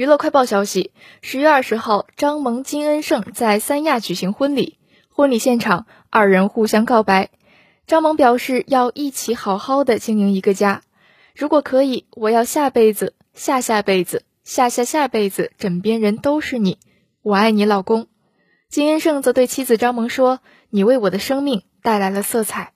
娱乐快报消息十月二十号张萌金恩圣在三亚举行婚礼婚礼现场二人互相告白。张萌表示要一起好好的经营一个家如果可以我要下辈子下下辈子下下下辈子枕边人都是你我爱你老公。金恩圣则对妻子张萌说你为我的生命带来了色彩。